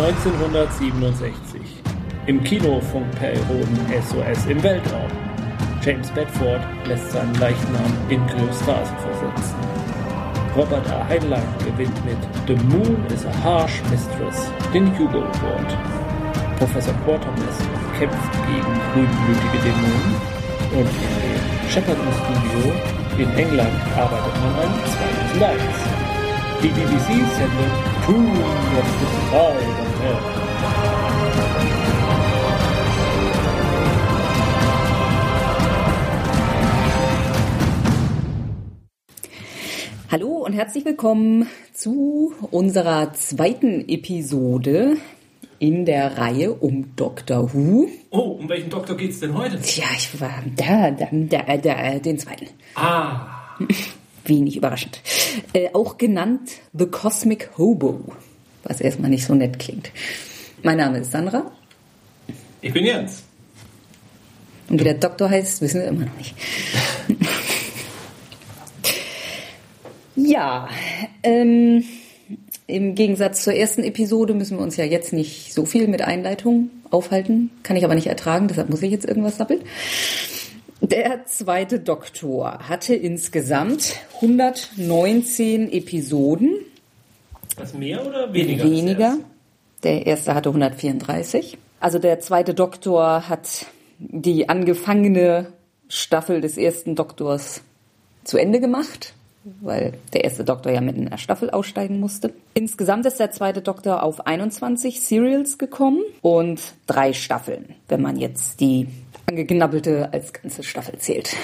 1967. Im Kino funkt Perry Roden SOS im Weltraum. James Bedford lässt seinen Leichnam in Kryostase versetzen. Robert A. Heinlein gewinnt mit The Moon is a Harsh Mistress den Hugo Award. Professor Quatermass kämpft gegen grünblütige Dämonen und in dem Shepperton Studio in England arbeitet man an zwei Lights. Die BBC sendet Tomb of the Survival Hallo und herzlich willkommen zu unserer zweiten Episode in der Reihe um Doctor Who. Oh, um welchen Doktor geht's denn heute? Tja, ich war da, da, da, da den zweiten. Ah, Wenig überraschend. Äh, auch genannt The Cosmic Hobo, was erstmal nicht so nett klingt. Mein Name ist Sandra ich bin Jens. und wie der Doktor heißt, wissen wir immer noch nicht. ja, ähm, im Gegensatz zur ersten Episode müssen wir uns ja jetzt nicht so viel mit Einleitung aufhalten. Kann ich aber nicht ertragen, deshalb muss ich jetzt irgendwas sappeln. Der zweite Doktor hatte insgesamt 119 Episoden, Was mehr oder weniger? weniger. Der erste hatte 134. Also der zweite Doktor hat die angefangene Staffel des ersten Doktors zu Ende gemacht, weil der erste Doktor ja mitten in der Staffel aussteigen musste. Insgesamt ist der zweite Doktor auf 21 Serials gekommen und drei Staffeln, wenn man jetzt die angeknabbelte als ganze Staffel zählt.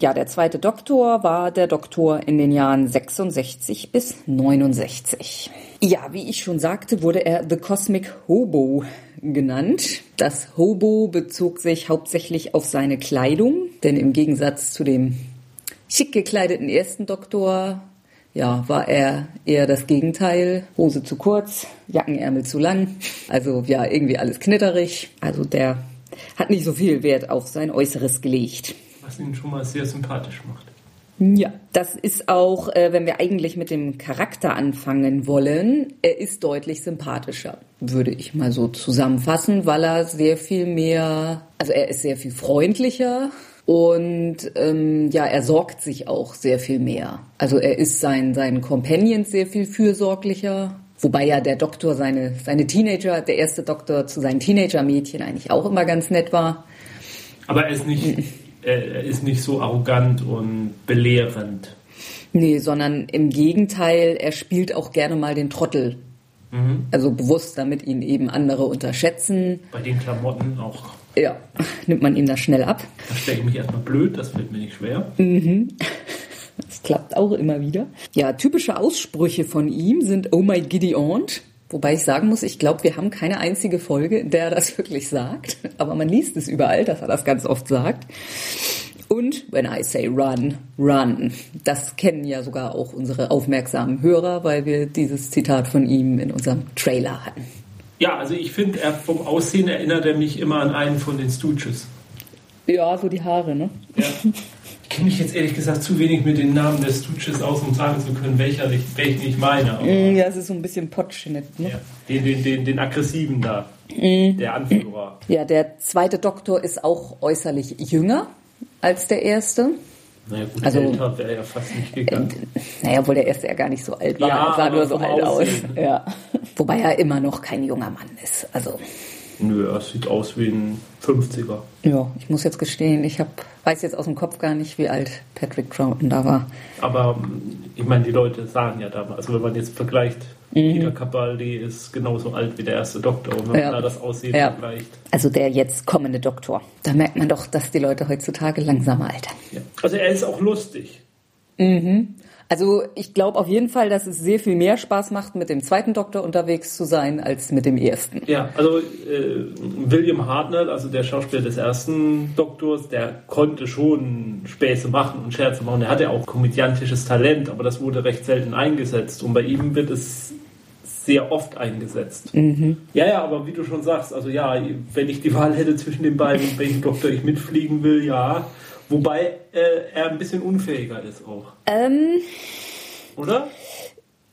Ja, der zweite Doktor war der Doktor in den Jahren 66 bis 69. Ja, wie ich schon sagte, wurde er The Cosmic Hobo genannt. Das Hobo bezog sich hauptsächlich auf seine Kleidung, denn im Gegensatz zu dem schick gekleideten ersten Doktor, ja, war er eher das Gegenteil. Hose zu kurz, Jackenärmel zu lang. Also ja, irgendwie alles knitterig. Also der hat nicht so viel Wert auf sein Äußeres gelegt. Was ihn schon mal sehr sympathisch macht. Ja, das ist auch, äh, wenn wir eigentlich mit dem Charakter anfangen wollen, er ist deutlich sympathischer, würde ich mal so zusammenfassen, weil er sehr viel mehr, also er ist sehr viel freundlicher und ähm, ja, er sorgt sich auch sehr viel mehr. Also er ist seinen, seinen Companions sehr viel fürsorglicher. Wobei ja der Doktor seine, seine Teenager, der erste Doktor zu seinen Teenager-Mädchen eigentlich auch immer ganz nett war. Aber er ist nicht, er ist nicht so arrogant und belehrend. Nee, sondern im Gegenteil, er spielt auch gerne mal den Trottel. Also bewusst, damit ihn eben andere unterschätzen. Bei den Klamotten auch. Ja, nimmt man ihm das schnell ab. Da stelle ich mich erstmal blöd, das fällt mir nicht schwer. Das klappt auch immer wieder. Ja, typische Aussprüche von ihm sind Oh my giddy aunt. Wobei ich sagen muss, ich glaube, wir haben keine einzige Folge, in der er das wirklich sagt. Aber man liest es überall, dass er das ganz oft sagt. Und when I say run, run. Das kennen ja sogar auch unsere aufmerksamen Hörer, weil wir dieses Zitat von ihm in unserem Trailer hatten. Ja, also ich finde, er vom Aussehen erinnert er mich immer an einen von den Stooges. Ja, so die Haare, ne? Ja. Ich kenne mich jetzt ehrlich gesagt zu wenig mit den Namen der Stooges aus, um sagen zu können, welcher ich, welchen ich meine. Aber, Mm, Ja, es ist so ein bisschen Potschnitt, ne? ja, den, den, den, den aggressiven da, der Anführer. Ja, der zweite Doktor ist auch äußerlich jünger als der erste. Naja, gut, Also- älter wäre ja fast nicht gegangen. Naja, obwohl der erste ja gar nicht so alt war. Ja, er sah nur so alt aus. Aussehen. Ja. Wobei er immer noch kein junger Mann ist. Also, Nö, er sieht aus wie ein 50er. ja, ich muss jetzt gestehen, ich hab, weiß jetzt aus dem Kopf gar nicht, wie alt Patrick Troughton da war. Aber mm, ich meine, die Leute sagen ja damals, also wenn man jetzt vergleicht, Peter Capaldi ist genauso alt wie der erste Doktor. Und wenn Mhm. Ja. man da das Aussehen Ja. vergleicht. Also der jetzt kommende Doktor. Da merkt man doch, dass die Leute heutzutage langsamer altern. Ja. Also er ist auch lustig. Also ich glaube auf jeden Fall, dass es sehr viel mehr Spaß macht, mit dem zweiten Doktor unterwegs zu sein, als mit dem ersten. Ja, also äh, William Hartnell, also der Schauspieler des ersten Doktors, der konnte schon Späße machen und Scherze machen. Er hatte auch komödiantisches Talent, aber das wurde recht selten eingesetzt. Und bei ihm wird es sehr oft eingesetzt. Ja, ja, aber wie du schon sagst, also ja, wenn ich die Wahl hätte zwischen den beiden, welchen Doktor ich mitfliegen will, ja. Wobei äh, er ein bisschen unfähiger ist auch, Ähm, oder?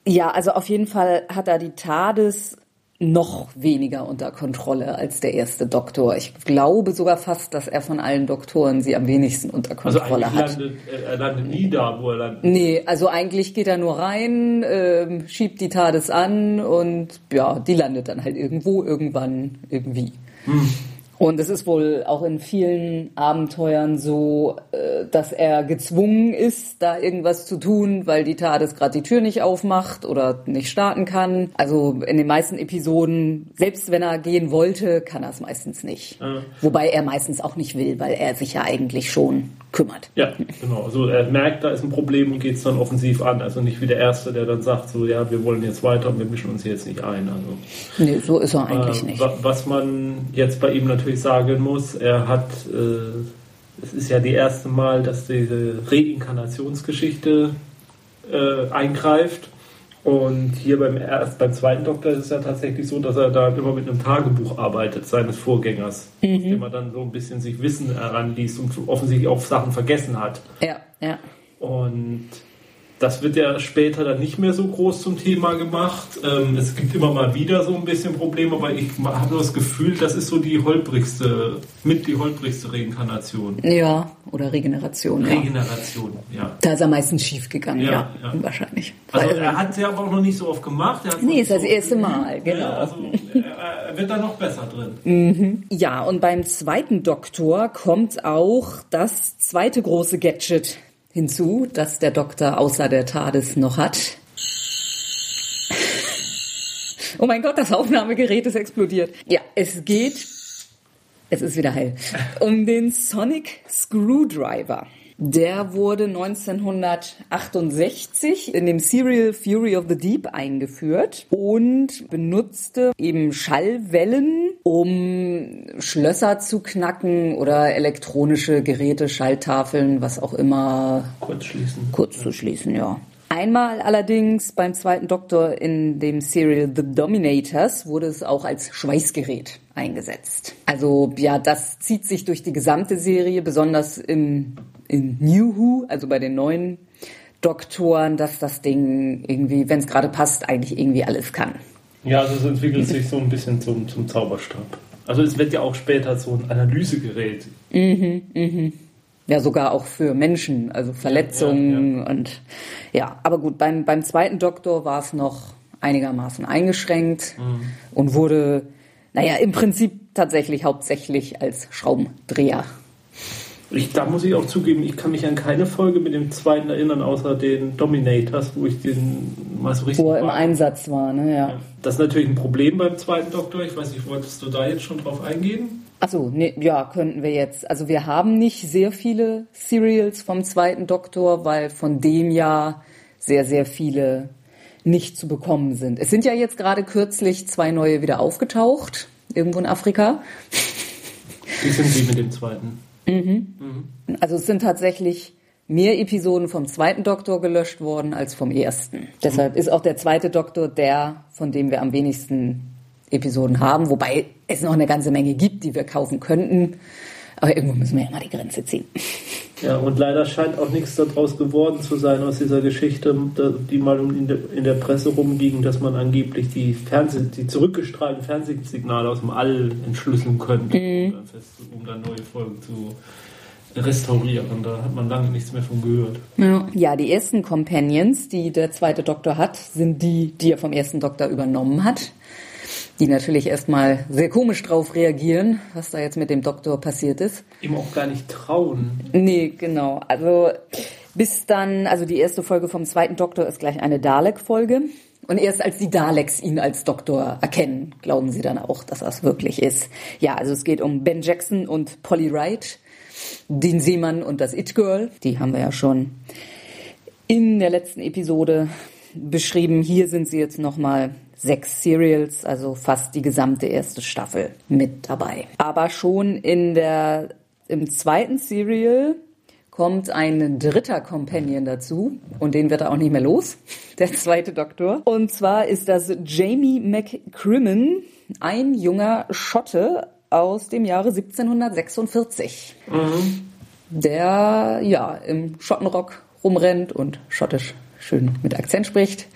ja, also auf jeden Fall hat er die TARDIS noch weniger unter Kontrolle als der erste Doktor. Ich glaube sogar fast, dass er von allen Doktoren sie am wenigsten unter Also Kontrolle eigentlich hat. landet, er landet nie da, wo er landet. Nee, also eigentlich geht er nur rein, ähm, schiebt die TARDIS an und ja, die landet dann halt irgendwo, irgendwann, irgendwie. Und es ist wohl auch in vielen Abenteuern so, äh, dass er gezwungen ist, da irgendwas zu tun, weil die TARDIS gerade die Tür nicht aufmacht oder nicht starten kann. Also in den meisten Episoden, selbst wenn er gehen wollte, kann er es meistens nicht. Wobei er meistens auch nicht will, weil er sich ja eigentlich schon kümmert. Ja, genau. Also er merkt, da ist ein Problem und geht es dann offensiv an. Also nicht wie der Erste, der dann sagt, so ja, wir wollen jetzt weiter und wir mischen uns jetzt nicht ein. Also Nee, so ist er eigentlich äh, nicht. wa- Was man jetzt bei ihm natürlich sagen muss, er hat, äh, es ist ja die erste Mal, dass diese Reinkarnationsgeschichte äh, eingreift. Und hier beim, erst, beim zweiten Doktor ist es ja tatsächlich so, dass er da immer mit einem Tagebuch arbeitet, seines Vorgängers, aus dem er dann so ein bisschen sich Wissen heranliest und offensichtlich auch Sachen vergessen hat. Ja, ja. Und das wird ja später dann nicht mehr so groß zum Thema gemacht. Ähm, es gibt immer mal wieder so ein bisschen Probleme, aber ich habe nur das Gefühl, das ist so die holprigste, mit die holprigste Reinkarnation. Ja, oder Regeneration, ja. Regeneration, ja. Da ist er meistens schief gegangen, ja, Ja, ja. wahrscheinlich. Also Weil- er hat es ja aber auch noch nicht so oft gemacht. Er Nee, ist das so erste geübt. Mal, genau. Ja, also er, er wird da noch besser drin. ja, und beim zweiten Doktor kommt auch das zweite große Gadget hinzu, das der Doktor außer der TARDIS noch hat. Oh mein Gott, das Aufnahmegerät ist explodiert. Ja, es geht, es ist wieder heil, um den Sonic Screwdriver. Der wurde 1968 in dem Serial Fury of the Deep eingeführt und benutzte eben Schallwellen, um Schlösser zu knacken oder elektronische Geräte, Schalltafeln, was auch immer Kurz schließen. kurz zu schließen, ja. Einmal allerdings beim zweiten Doktor in dem Serial The Dominators wurde es auch als Schweißgerät eingesetzt. Also ja, das zieht sich durch die gesamte Serie, besonders im, in New Who, also bei den neuen Doktoren, dass das Ding irgendwie, wenn es gerade passt, eigentlich irgendwie alles kann. Ja, also es entwickelt sich so ein bisschen zum, zum Zauberstab. Also es wird ja auch später so ein Analysegerät. Ja, sogar auch für Menschen, also Verletzungen und ja, aber gut, beim, beim zweiten Doktor war es noch einigermaßen eingeschränkt und wurde, naja, im Prinzip tatsächlich hauptsächlich als Schraubendreher. Ich, da muss ich auch zugeben, ich kann mich an keine Folge mit dem zweiten erinnern, außer den Dominators, wo ich den mal so richtig. Wo er im. Einsatz war, ne, ja. Das ist natürlich ein Problem beim zweiten Doktor. Ich weiß nicht, wolltest du da jetzt schon drauf eingehen? Achso, nee, ja, könnten wir jetzt. Also wir haben nicht sehr viele Serials vom zweiten Doktor, weil von dem Jahr sehr, sehr viele nicht zu bekommen sind. Es sind ja jetzt gerade kürzlich zwei neue wieder aufgetaucht, irgendwo in Afrika. Wie sind Sie mit dem zweiten? Also es sind tatsächlich mehr Episoden vom zweiten Doktor gelöscht worden als vom ersten. Deshalb ist auch der zweite Doktor der, von dem wir am wenigsten Episoden haben, wobei es noch eine ganze Menge gibt, die wir kaufen könnten. Aber irgendwo müssen wir ja mal die Grenze ziehen. Ja, und leider scheint auch nichts daraus geworden zu sein aus dieser Geschichte, die mal in der, Presse rumging, dass man angeblich die, Fernseh die zurückgestrahlten Fernsehsignale aus dem All entschlüsseln könnte, um, dann fest, um dann neue Folgen zu restaurieren. Da hat man lange nichts mehr von gehört. Ja, die ersten Companions, die der zweite Doktor hat, sind die, die er vom ersten Doktor übernommen hat. Die natürlich erstmal sehr komisch drauf reagieren, was da jetzt mit dem Doktor passiert ist. Ihm auch gar nicht trauen. Nee, genau. Also bis dann, also die erste Folge vom zweiten Doktor ist gleich eine Dalek-Folge. Und erst als die Daleks ihn als Doktor erkennen, glauben sie dann auch, dass das wirklich ist. Ja, also es geht um Ben Jackson und Polly Wright, den Seemann und das It-Girl. Die haben wir ja schon in der letzten Episode beschrieben. Hier sind sie jetzt nochmal sechs Serials, also fast die gesamte erste Staffel mit dabei. Aber schon in der, im zweiten Serial kommt ein dritter Companion dazu und den wird er auch nicht mehr los, der zweite Doktor. Und zwar ist das Jamie McCrimmon, ein junger Schotte aus dem Jahre 1746, der ja im Schottenrock rumrennt und schottisch schön mit Akzent spricht.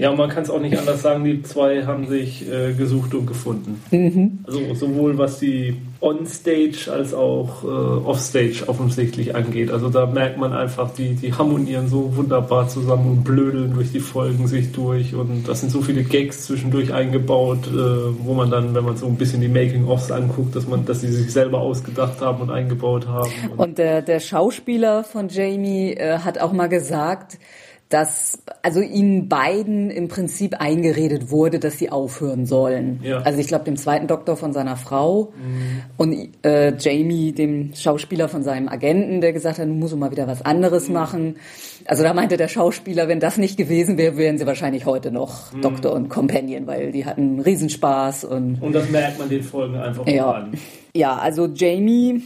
Ja, man kann es auch nicht anders sagen, die zwei haben sich äh, gesucht und gefunden. Mhm. Also sowohl was die On-Stage als auch äh, Off-Stage offensichtlich angeht. Also da merkt man einfach, die, die harmonieren so wunderbar zusammen und blödeln durch die Folgen sich durch und das sind so viele Gags zwischendurch eingebaut, äh, wo man dann, wenn man so ein bisschen die Making-ofs anguckt, dass man, dass sie sich selber ausgedacht haben und eingebaut haben. Und, und der, der Schauspieler von Jamie äh, hat auch mal gesagt, dass also ihnen beiden im Prinzip eingeredet wurde, dass sie aufhören sollen. Ja. Also ich glaube dem zweiten Doktor von seiner Frau mhm. und äh, Jamie, dem Schauspieler von seinem Agenten, der gesagt hat, du musst mal wieder was anderes mhm. machen. Also da meinte der Schauspieler, wenn das nicht gewesen wäre, wären sie wahrscheinlich heute noch mhm. Doktor und Companion, weil die hatten Riesenspaß und und das merkt man den Folgen einfach ja. an. Ja, also Jamie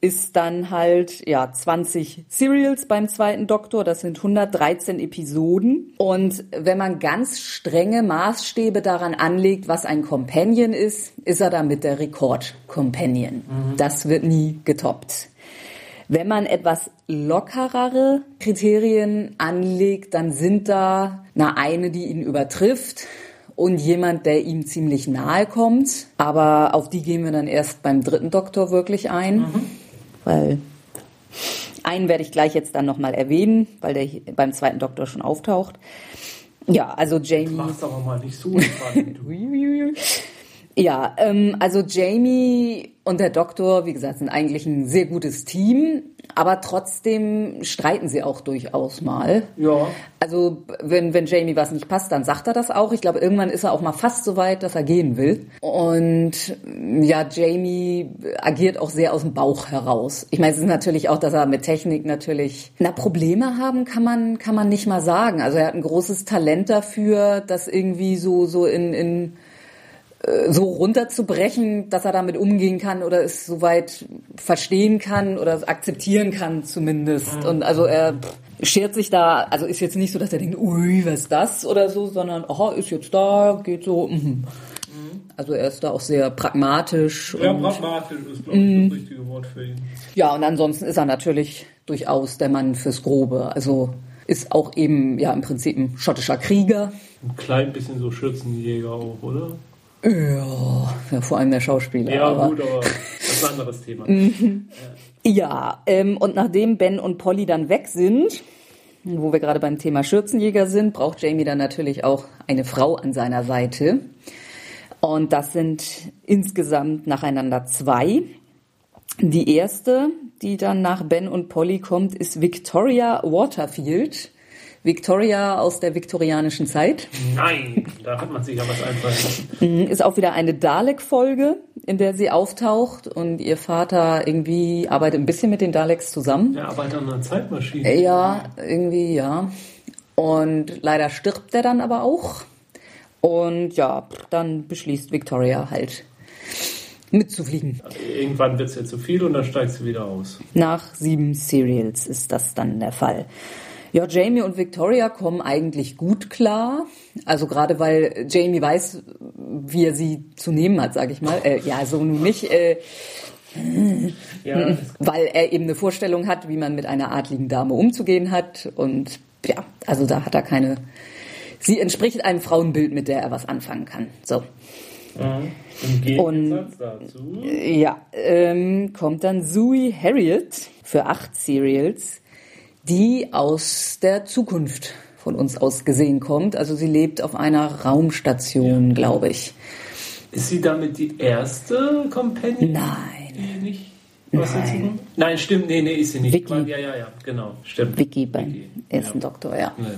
ist dann halt ja 20 Serials beim zweiten Doktor, das sind 113 Episoden und wenn man ganz strenge Maßstäbe daran anlegt, was ein Companion ist, ist er damit der Rekord Companion. Mhm. Das wird nie getoppt. Wenn man etwas lockerere Kriterien anlegt, dann sind da na eine, die ihn übertrifft und jemand, der ihm ziemlich nahe kommt. Aber auf die gehen wir dann erst beim dritten Doktor wirklich ein. Mhm weil einen werde ich gleich jetzt dann nochmal erwähnen, weil der beim zweiten Doktor schon auftaucht. Ja, also Jamie. Mach's aber mal nicht so spannend. ja, ähm, also Jamie und der Doktor, wie gesagt, sind eigentlich ein sehr gutes Team, aber trotzdem streiten sie auch durchaus mal. Ja. Also wenn, wenn Jamie was nicht passt, dann sagt er das auch. Ich glaube, irgendwann ist er auch mal fast so weit, dass er gehen will. Und ja, Jamie agiert auch sehr aus dem Bauch heraus. Ich meine, es ist natürlich auch, dass er mit Technik natürlich, na, Probleme haben kann man, kann man nicht mal sagen. Also er hat ein großes Talent dafür, das irgendwie so, so in, in so runterzubrechen, dass er damit umgehen kann oder es soweit verstehen kann oder akzeptieren kann zumindest. Mhm. Und also er schert sich da, also ist jetzt nicht so, dass er denkt, ui, was ist das oder so, sondern, aha, ist jetzt da, geht so. Mhm. Also er ist da auch sehr pragmatisch. Ja, pragmatisch ist, glaube ich, das richtige Wort für ihn. Ja, und ansonsten ist er natürlich durchaus der Mann fürs Grobe. Also ist auch eben ja im Prinzip ein schottischer Krieger. Ein klein bisschen so Schürzenjäger auch, oder? Ja, vor allem der Schauspieler. Ja, aber. gut, aber das ist ein anderes Thema. Mhm. ja, ähm, und nachdem Ben und Polly dann weg sind, wo wir gerade beim Thema Schürzenjäger sind, braucht Jamie dann natürlich auch eine Frau an seiner Seite. Und das sind insgesamt nacheinander zwei. Die erste, die dann nach Ben und Polly kommt, ist Victoria Waterfield. Victoria aus der viktorianischen Zeit. Nein, da hat man sich ja was einfallen. Mhm, ist auch wieder eine Dalek-Folge, in der sie auftaucht und ihr Vater irgendwie arbeitet ein bisschen mit den Daleks zusammen. Er arbeitet an einer Zeitmaschine. Ja, irgendwie, ja. Und leider stirbt er dann aber auch. Und ja, dann beschließt Victoria halt mitzufliegen. Irgendwann wird es ja zu viel und dann steigt sie wieder aus. Nach sieben Serials ist das dann der Fall. Ja, Jamie und Victoria kommen eigentlich gut klar. Also gerade weil Jamie weiß, wie er sie zu nehmen hat, sage ich mal. Äh, ja, so nun nicht. Äh, ja, weil er eben eine Vorstellung hat, wie man mit einer adligen Dame umzugehen hat. Und ja, also da hat er keine. Sie entspricht einem Frauenbild, mit der er was anfangen kann. So. Mhm. Im und, dazu. Ja, ähm, kommt dann Zoe Harriet für acht Serials die aus der Zukunft von uns aus gesehen kommt. Also sie lebt auf einer Raumstation, ja. glaube ich. Ist sie damit die erste Companion? Nein. Nicht? Nein. Nein, stimmt, nee, nee, ist sie nicht. Vicky. Ja, ja, ja, genau, stimmt. Vicky beim Vicky. ersten ja. Doktor, ja. ja.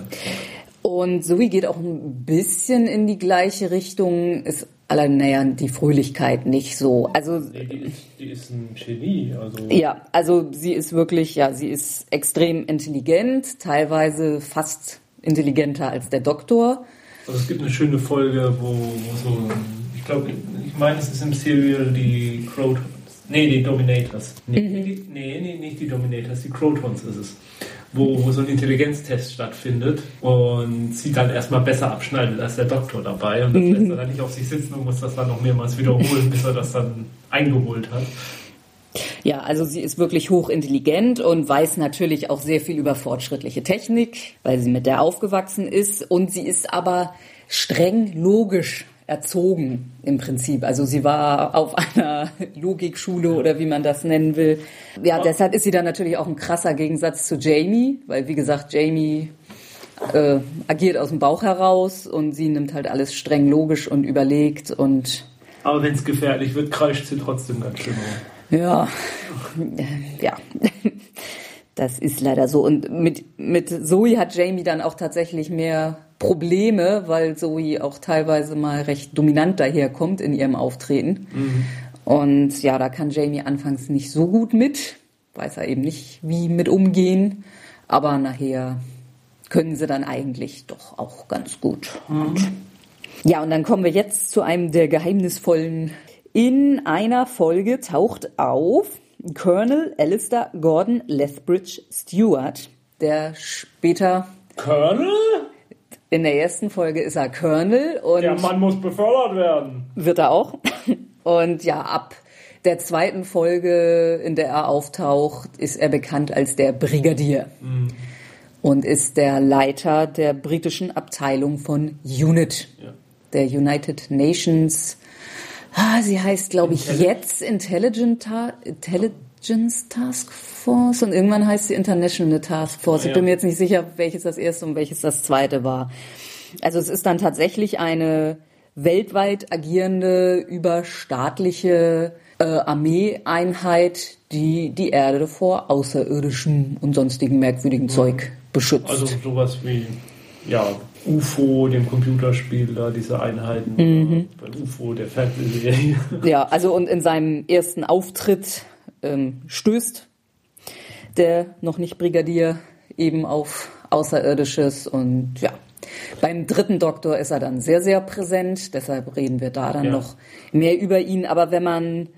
Und Zoe geht auch ein bisschen in die gleiche Richtung, ist allein, naja, die Fröhlichkeit nicht so. Also, nee, die, ist, die ist ein Genie. Also. Ja, also sie ist wirklich, ja, sie ist extrem intelligent, teilweise fast intelligenter als der Doktor. Also es gibt eine schöne Folge, wo, wo so, ich glaube, ich meine, es ist im Serial die Crotons. Nee, die Dominators. Nee, mhm. die, nee, nee, nicht die Dominators, die Crotons ist es wo, wo so ein Intelligenztest stattfindet und sie dann erstmal besser abschneidet als der Doktor dabei und das mhm. lässt er dann nicht auf sich sitzen und muss das dann noch mehrmals wiederholen, bis er das dann eingeholt hat. Ja, also sie ist wirklich hochintelligent und weiß natürlich auch sehr viel über fortschrittliche Technik, weil sie mit der aufgewachsen ist. Und sie ist aber streng logisch erzogen im Prinzip. Also sie war auf einer Logikschule oder wie man das nennen will. Ja, deshalb ist sie dann natürlich auch ein krasser Gegensatz zu Jamie, weil wie gesagt, Jamie äh, agiert aus dem Bauch heraus und sie nimmt halt alles streng logisch und überlegt und aber wenn es gefährlich wird, kreischt sie trotzdem ganz schön. Ja, ja. Das ist leider so. Und mit, mit Zoe hat Jamie dann auch tatsächlich mehr Probleme, weil Zoe auch teilweise mal recht dominant daherkommt in ihrem Auftreten. Mhm. Und ja, da kann Jamie anfangs nicht so gut mit, weiß er eben nicht, wie mit umgehen. Aber nachher können sie dann eigentlich doch auch ganz gut. Mhm. Ja, und dann kommen wir jetzt zu einem der geheimnisvollen. In einer Folge taucht auf Colonel Alistair Gordon Lethbridge Stewart, der später. Colonel? In der ersten Folge ist er Colonel und. Der Mann muss befördert werden. Wird er auch. Und ja, ab der zweiten Folge, in der er auftaucht, ist er bekannt als der Brigadier. Mhm. Und ist der Leiter der britischen Abteilung von UNIT. Ja der United Nations. Ah, sie heißt, glaube ich, jetzt Intelligent Ta Intelligence Task Force und irgendwann heißt sie International Task Force. Ich bin mir jetzt nicht sicher, welches das erste und welches das zweite war. Also es ist dann tatsächlich eine weltweit agierende, überstaatliche äh, Armeeeinheit, die die Erde vor außerirdischem und sonstigen merkwürdigen mhm. Zeug beschützt. Also sowas wie ja, UFO, dem Computerspiel, da diese Einheiten, mhm. bei UFO, der Fernsehserie. Ja, also und in seinem ersten Auftritt ähm, stößt der noch nicht Brigadier eben auf Außerirdisches und ja. Beim dritten Doktor ist er dann sehr, sehr präsent, deshalb reden wir da dann ja. noch mehr über ihn. Aber wenn man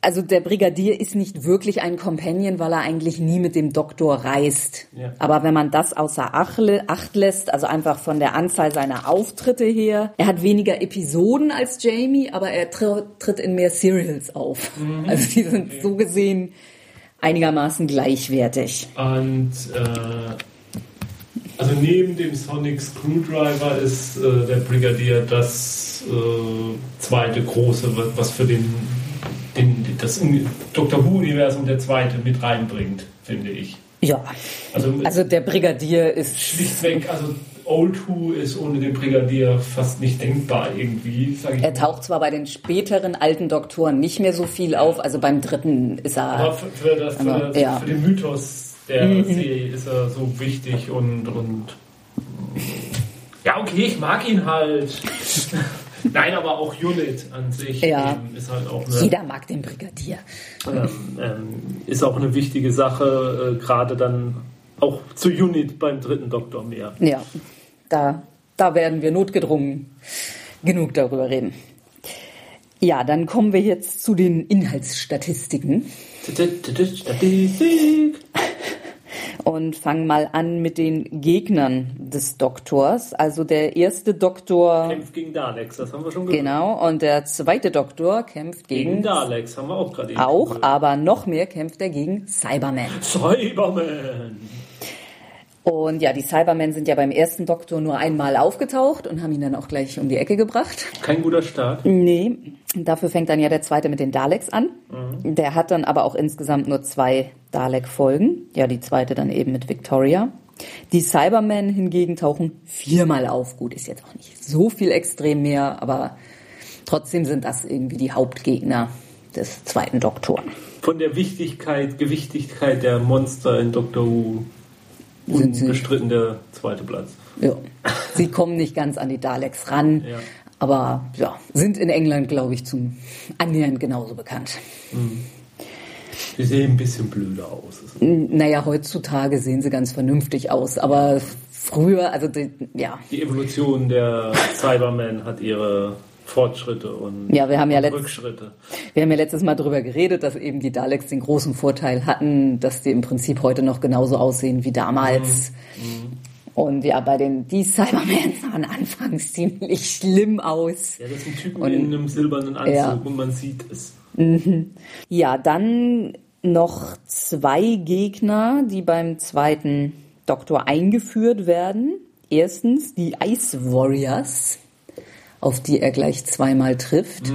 also der Brigadier ist nicht wirklich ein Companion, weil er eigentlich nie mit dem Doktor reist. Ja. Aber wenn man das außer Acht lässt, also einfach von der Anzahl seiner Auftritte her, er hat weniger Episoden als Jamie, aber er tritt in mehr Serials auf. Mhm. Also die sind okay. so gesehen einigermaßen gleichwertig. Und äh, also neben dem Sonic Screwdriver ist äh, der Brigadier das äh, zweite große, was für den den, das Dr. Who-Universum der zweite mit reinbringt, finde ich. Ja. Also, also der Brigadier ist. Schlichtweg, also Old Who ist ohne den Brigadier fast nicht denkbar irgendwie. er taucht zwar bei den späteren alten Doktoren nicht mehr so viel auf, also beim dritten ist er. Aber für, für, das, für, aber, das, ja. für den Mythos der mhm. Serie ist er so wichtig und, und ja, okay, ich mag ihn halt. Nein, aber auch Unit an sich ja. ist halt auch eine, Jeder mag den Brigadier. Ähm, ähm, ist auch eine wichtige Sache, äh, gerade dann auch zu Unit beim dritten Doktor mehr. Ja, da, da werden wir notgedrungen genug darüber reden. Ja, dann kommen wir jetzt zu den Inhaltsstatistiken. Statistik und fangen mal an mit den Gegnern des Doktors. Also der erste Doktor kämpft gegen Daleks, das haben wir schon gehört. Genau, und der zweite Doktor kämpft gegen, gegen Daleks, haben wir auch gerade Auch, aber noch mehr kämpft er gegen Cyberman. Cyberman. Und ja, die Cybermen sind ja beim ersten Doktor nur einmal aufgetaucht und haben ihn dann auch gleich um die Ecke gebracht. Kein guter Start. Nee, dafür fängt dann ja der zweite mit den Daleks an. Mhm. Der hat dann aber auch insgesamt nur zwei Dalek-Folgen. Ja, die zweite dann eben mit Victoria. Die Cybermen hingegen tauchen viermal auf. Gut, ist jetzt auch nicht so viel extrem mehr, aber trotzdem sind das irgendwie die Hauptgegner des zweiten Doktor. Von der Wichtigkeit, Gewichtigkeit der Monster in Doctor Who Unbestritten der zweite Platz. Ja. Sie kommen nicht ganz an die Daleks ran, ja. aber ja, sind in England, glaube ich, zum annähernd genauso bekannt. Mhm. Die sehen ein bisschen blöder aus. Naja, heutzutage sehen sie ganz vernünftig aus, aber früher, also die, ja. Die Evolution der Cybermen hat ihre Fortschritte und, ja, wir haben ja Rückschritte. Wir haben ja letztes Mal darüber geredet, dass eben die Daleks den großen Vorteil hatten, dass die im Prinzip heute noch genauso aussehen wie damals. Mhm. Und ja, bei den die Cybermen sahen anfangs ziemlich schlimm aus. Ja, das sind Typen und, in einem silbernen Anzug ja. und man sieht es. Ja, dann noch zwei Gegner, die beim zweiten Doktor eingeführt werden. Erstens die Ice Warriors, auf die er gleich zweimal trifft.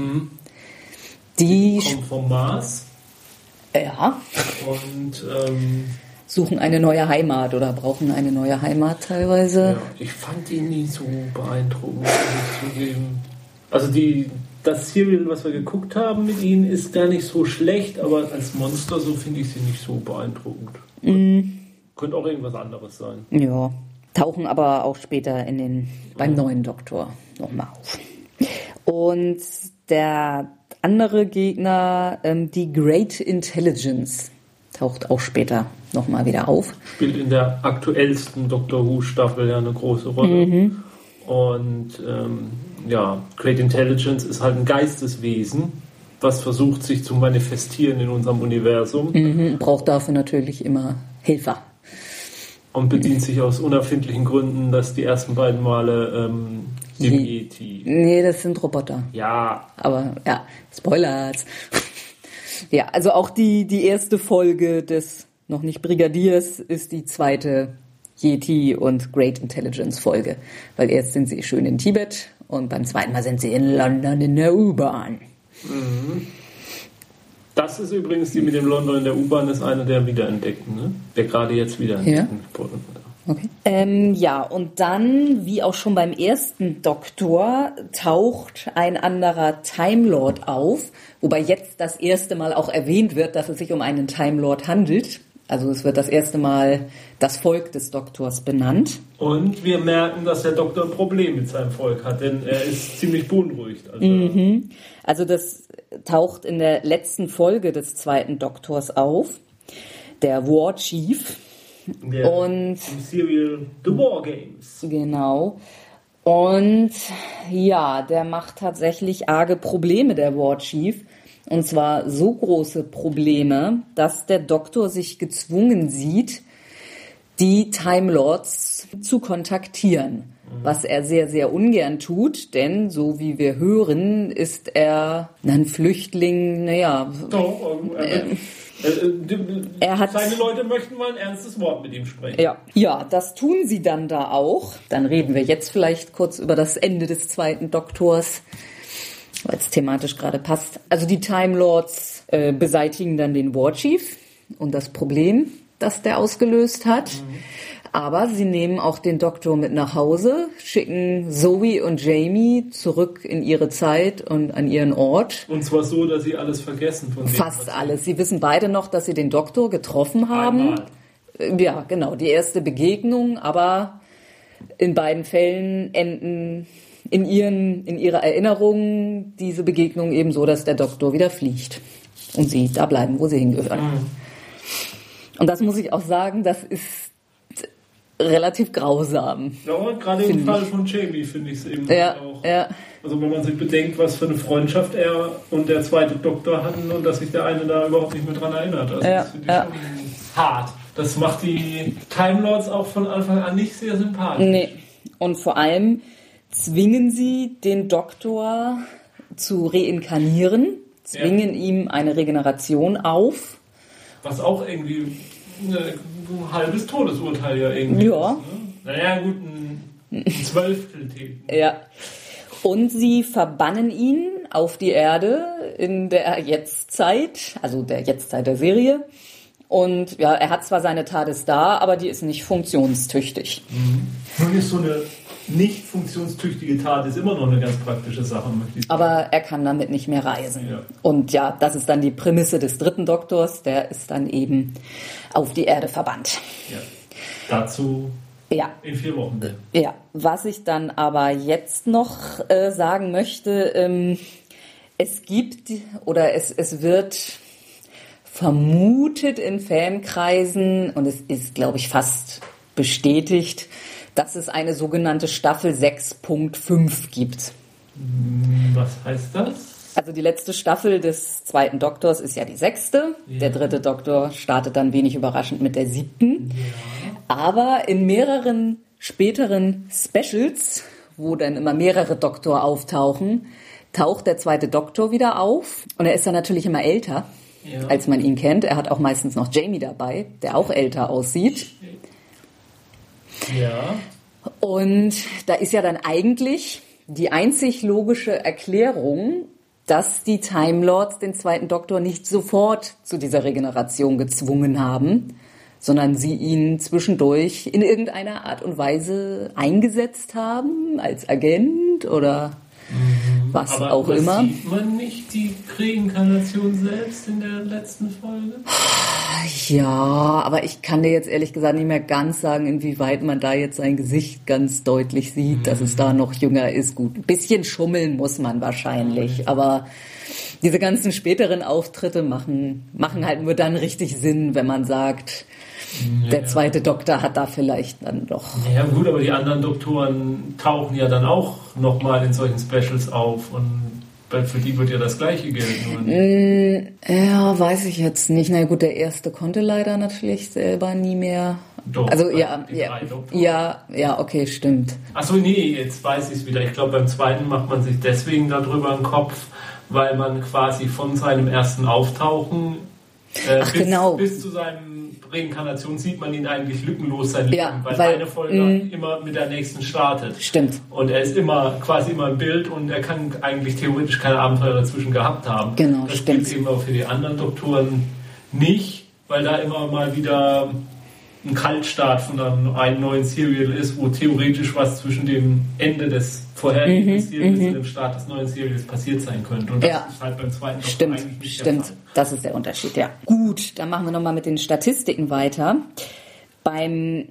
Die Kommt vom Mars ja, und ähm, suchen eine neue Heimat oder brauchen eine neue Heimat teilweise. ja, ich fand die nie so beeindruckend, zugeben. Also die, das Serial, was wir geguckt haben mit ihnen, ist gar nicht so schlecht, aber als Monster so finde ich sie nicht so beeindruckend. Könnte auch irgendwas anderes sein. Ja, tauchen aber auch später in den, beim neuen Doktor nochmal auf. Und der andere Gegner, ähm, die Great Intelligence, taucht auch später nochmal wieder auf. Spielt in der aktuellsten Doctor Who Staffel ja eine große Rolle. Und ähm, ja, Great Intelligence ist halt ein Geisteswesen, was versucht sich zu manifestieren in unserem Universum Mhm, braucht dafür natürlich immer Helfer. Und bedient sich aus unerfindlichen Gründen, dass die ersten beiden Male ähm, Je- E.T. Nee, das sind Roboter. Ja, Aber ja, Spoilers. ja, also auch die, die erste Folge des noch nicht Brigadiers ist die zweite Yeti und Great Intelligence Folge. Weil erst sind sie schön in Tibet und beim zweiten Mal sind sie in London in der U-Bahn. Das ist übrigens die mit dem London in der U-Bahn, ist eine der Wiederentdeckten, ne? der gerade jetzt wiederentdeckt wurde. Okay. Ähm, ja, und dann, wie auch schon beim ersten Doktor, taucht ein anderer Time Lord auf, wobei jetzt das erste Mal auch erwähnt wird, dass es sich um einen Time Lord handelt. Also es wird das erste Mal das Volk des Doktors benannt. Und wir merken, dass der Doktor ein Problem mit seinem Volk hat, denn er ist ziemlich beunruhigt. Also, Also das taucht in der letzten Folge des zweiten Doktors auf. Der War Chief. der, Und- im Serial The War Games. Genau. Und ja, der macht tatsächlich arge Probleme, der War Chief. Und zwar so große Probleme, dass der Doktor sich gezwungen sieht, die Time Lords zu kontaktieren. Was er sehr, sehr ungern tut, denn so wie wir hören, ist er ein Flüchtling, naja, Doch, ähm, er, äh, äh, Er hat- seine Leute möchten mal ein ernstes Wort mit ihm sprechen. Ja. ja, das tun sie dann da auch. Dann reden wir jetzt vielleicht kurz über das Ende des zweiten Doktors, weil es thematisch gerade passt. Also die Time Lords äh, beseitigen dann den War Chief und das Problem, das der ausgelöst hat. Aber sie nehmen auch den Doktor mit nach Hause, schicken Zoe und Jamie zurück in ihre Zeit und an ihren Ort. Und zwar so, dass sie alles vergessen von dem. Fast alles. Sie wissen beide noch, dass sie den Doktor getroffen haben. Einmal. Ja, genau, die erste Begegnung, aber in beiden Fällen enden in, ihren, in ihrer Erinnerung diese Begegnung eben so, dass der Doktor wieder fliegt und sie da bleiben, wo sie hingehören. Und das muss ich auch sagen, das ist relativ grausam. Ja, und gerade im Fall von Jamie finde ich es eben Ja, auch. ja, Also wenn man sich bedenkt, was für eine Freundschaft er und der zweite Doktor hatten und dass sich der eine da überhaupt nicht mehr dran erinnert. Also Ja, das finde ich ja. schon hart. Das macht die Time Lords auch von Anfang an nicht sehr sympathisch. nee. Und vor allem zwingen sie den Doktor zu reinkarnieren, zwingen ihm eine Regeneration auf. Was auch irgendwie ne, ein halbes Todesurteil ja irgendwie Ja. ist. Ne? Naja, gut, ein, Zwölftel. Ja. Und sie verbannen ihn auf die Erde in der Jetztzeit, also der Jetztzeit der Serie. Und ja, er hat zwar seine TARDIS da, aber die ist nicht funktionstüchtig. Nun ist so eine nicht funktionstüchtige Tat ist immer noch eine ganz praktische Sache. Aber er kann damit nicht mehr reisen. Ja. Und ja, das ist dann die Prämisse des dritten Doktors. Der ist dann eben auf die Erde verbannt. Ja. Dazu Ja. in vier Wochen. Ja, was ich dann aber jetzt noch äh, sagen möchte, ähm, es gibt oder es, es wird vermutet in Fankreisen und es ist, glaube ich, fast bestätigt, dass es eine sogenannte Staffel 6.5 gibt. Was heißt das? Also die letzte Staffel des zweiten Doktors ist ja die sechste. Der dritte Doktor startet dann wenig überraschend mit der siebten. Aber in mehreren späteren Specials wo dann immer mehrere Doktor auftauchen, taucht der zweite Doktor wieder auf. Und er ist dann natürlich immer älter, Ja. als man ihn kennt. Er hat auch meistens noch Jamie dabei, der auch älter aussieht. Ja. Und da ist ja dann eigentlich die einzig logische Erklärung, dass die Time Lords den zweiten Doktor nicht sofort zu dieser Regeneration gezwungen haben, sondern sie ihn zwischendurch in irgendeiner Art und Weise eingesetzt haben als Agent oder was Aber auch immer. Sieht man nicht die Reinkarnation selbst in der letzten Folge? Ja, aber ich kann dir jetzt ehrlich gesagt nicht mehr ganz sagen, inwieweit man da jetzt sein Gesicht ganz deutlich sieht, dass es da noch jünger ist. Gut, ein bisschen schummeln muss man wahrscheinlich, aber diese ganzen späteren Auftritte machen, machen halt nur dann richtig Sinn, wenn man sagt, der zweite Doktor hat da vielleicht dann doch. Ja gut, aber die anderen Doktoren tauchen ja dann auch nochmal in solchen Specials auf und für die wird ja das gleiche gelten. Und Ja, weiß ich jetzt nicht. Na gut, der erste konnte leider natürlich selber nie mehr. Doch, also ja, ja, ja, ja, okay, stimmt. Achso, nee, jetzt weiß ich es wieder. Ich glaube, beim zweiten macht man sich deswegen darüber einen Kopf, weil man quasi von seinem ersten Auftauchen äh, Ach, bis, genau. bis zu seinem Reinkarnation sieht man ihn eigentlich lückenlos sein Leben, Ja, weil, weil- eine Folge mh. immer mit der nächsten startet. Stimmt. Und er ist immer quasi immer im Bild und er kann eigentlich theoretisch keine Abenteuer dazwischen gehabt haben. Genau, das stimmt. gilt eben auch für die anderen Doktoren nicht, weil da immer mal wieder ein Kaltstart von einem, einem neuen Serial ist, wo theoretisch was zwischen dem Ende des vorherigen Serials und dem Start des neuen Serials passiert sein könnte. Und das Mhm, Ja. ist halt beim zweiten Doktor Stimmt, eigentlich nicht der stimmt. Fall. Das ist der Unterschied, ja. Gut, dann machen wir nochmal mit den Statistiken weiter. Beim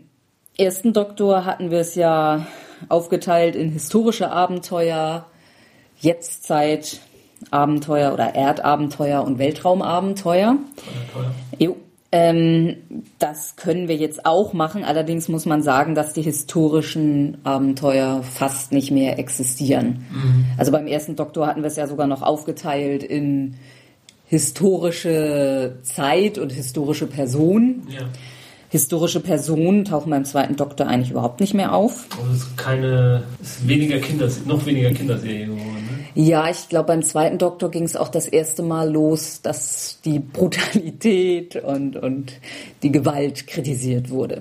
ersten Doktor hatten wir es ja aufgeteilt in historische Abenteuer, Jetztzeit, Abenteuer oder Erdabenteuer und Weltraumabenteuer. Teuer. Jo. Ähm, das können wir jetzt auch machen. Allerdings muss man sagen, dass die historischen Abenteuer fast nicht mehr existieren. Also beim ersten Doktor hatten wir es ja sogar noch aufgeteilt in historische Zeit und historische Person. Ja. Historische Personen tauchen beim zweiten Doktor eigentlich überhaupt nicht mehr auf. Und es ist keine, es ist weniger Kinder, noch weniger Kinderserie geworden. Ne? Ja, ich glaube, beim zweiten Doktor ging es auch das erste Mal los, dass die Brutalität und, und die Gewalt kritisiert wurde.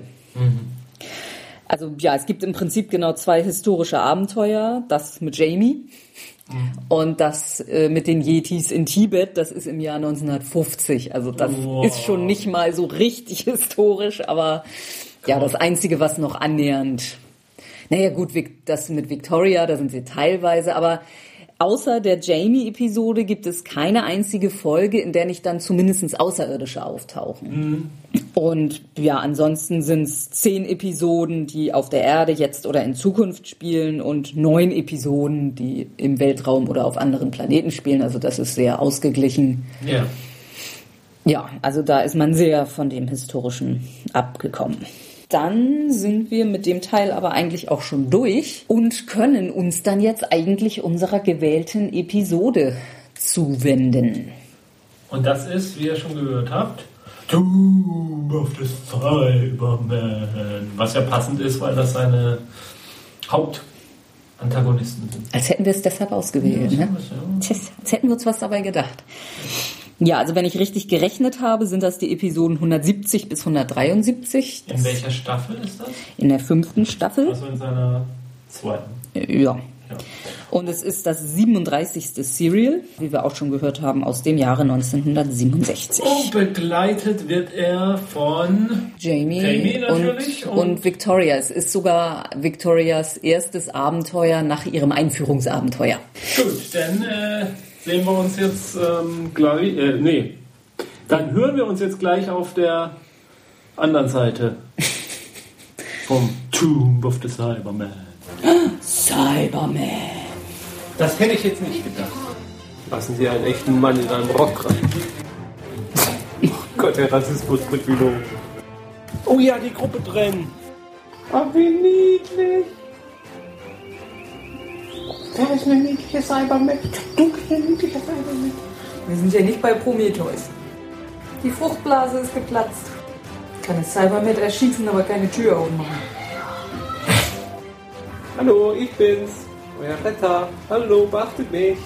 Also ja, es gibt im Prinzip genau zwei historische Abenteuer. Das mit Jamie und das äh, mit den Yetis in Tibet, das ist im Jahr 1950. Also das Wow. ist schon nicht mal so richtig historisch, aber ja, das Einzige, was noch annähernd. Naja gut, das mit Victoria, da sind sie teilweise, aber außer der Jamie-Episode gibt es keine einzige Folge, in der nicht dann zumindest Außerirdische auftauchen. Und ja, ansonsten sind es zehn Episoden, die auf der Erde jetzt oder in Zukunft spielen und neun Episoden, die im Weltraum oder auf anderen Planeten spielen. Also das ist sehr ausgeglichen. Ja. Ja, also da ist man sehr von dem Historischen abgekommen. Dann sind wir mit dem Teil aber eigentlich auch schon durch und können uns dann jetzt eigentlich unserer gewählten Episode zuwenden. Und das ist, wie ihr schon gehört habt, Tomb of the Cyberman. Was ja passend ist, weil das seine Hauptantagonisten sind. Als hätten wir es deshalb ausgewählt. Ne? Tschüss, als hätten wir uns was dabei gedacht. Ja, also wenn ich richtig gerechnet habe, sind das die Episoden 170 bis 173. In welcher Staffel ist das? In der fünften Staffel. Also in seiner zweiten. Ja. Ja. Und es ist das 37. Serial, wie wir auch schon gehört haben, aus dem Jahre 1967. Und begleitet wird er von Jamie, Jamie natürlich und, und- und Victoria. Es ist sogar Victorias erstes Abenteuer nach ihrem Einführungsabenteuer. Gut, dann äh, sehen wir uns jetzt ähm, gleich. Äh, nee. Dann hören wir uns jetzt gleich auf der anderen Seite vom Tomb of the Cyberman. Cyberman. Das hätte ich jetzt nicht gedacht. Lassen Sie einen echten Mann in einem Rock rein. Oh Gott, der Rassismus bricht wieder um. Oh ja, die Gruppe trennen. Oh, wie niedlich. Da ist eine niedliche Cyberman. Du niedliche Cyberman. Wir sind ja nicht bei Prometheus. Die Fruchtblase ist geplatzt. Kann es Cybermet erschießen, aber keine Tür aufmachen. Hallo, ich bin's. Euer Retter. Hallo, beachtet mich.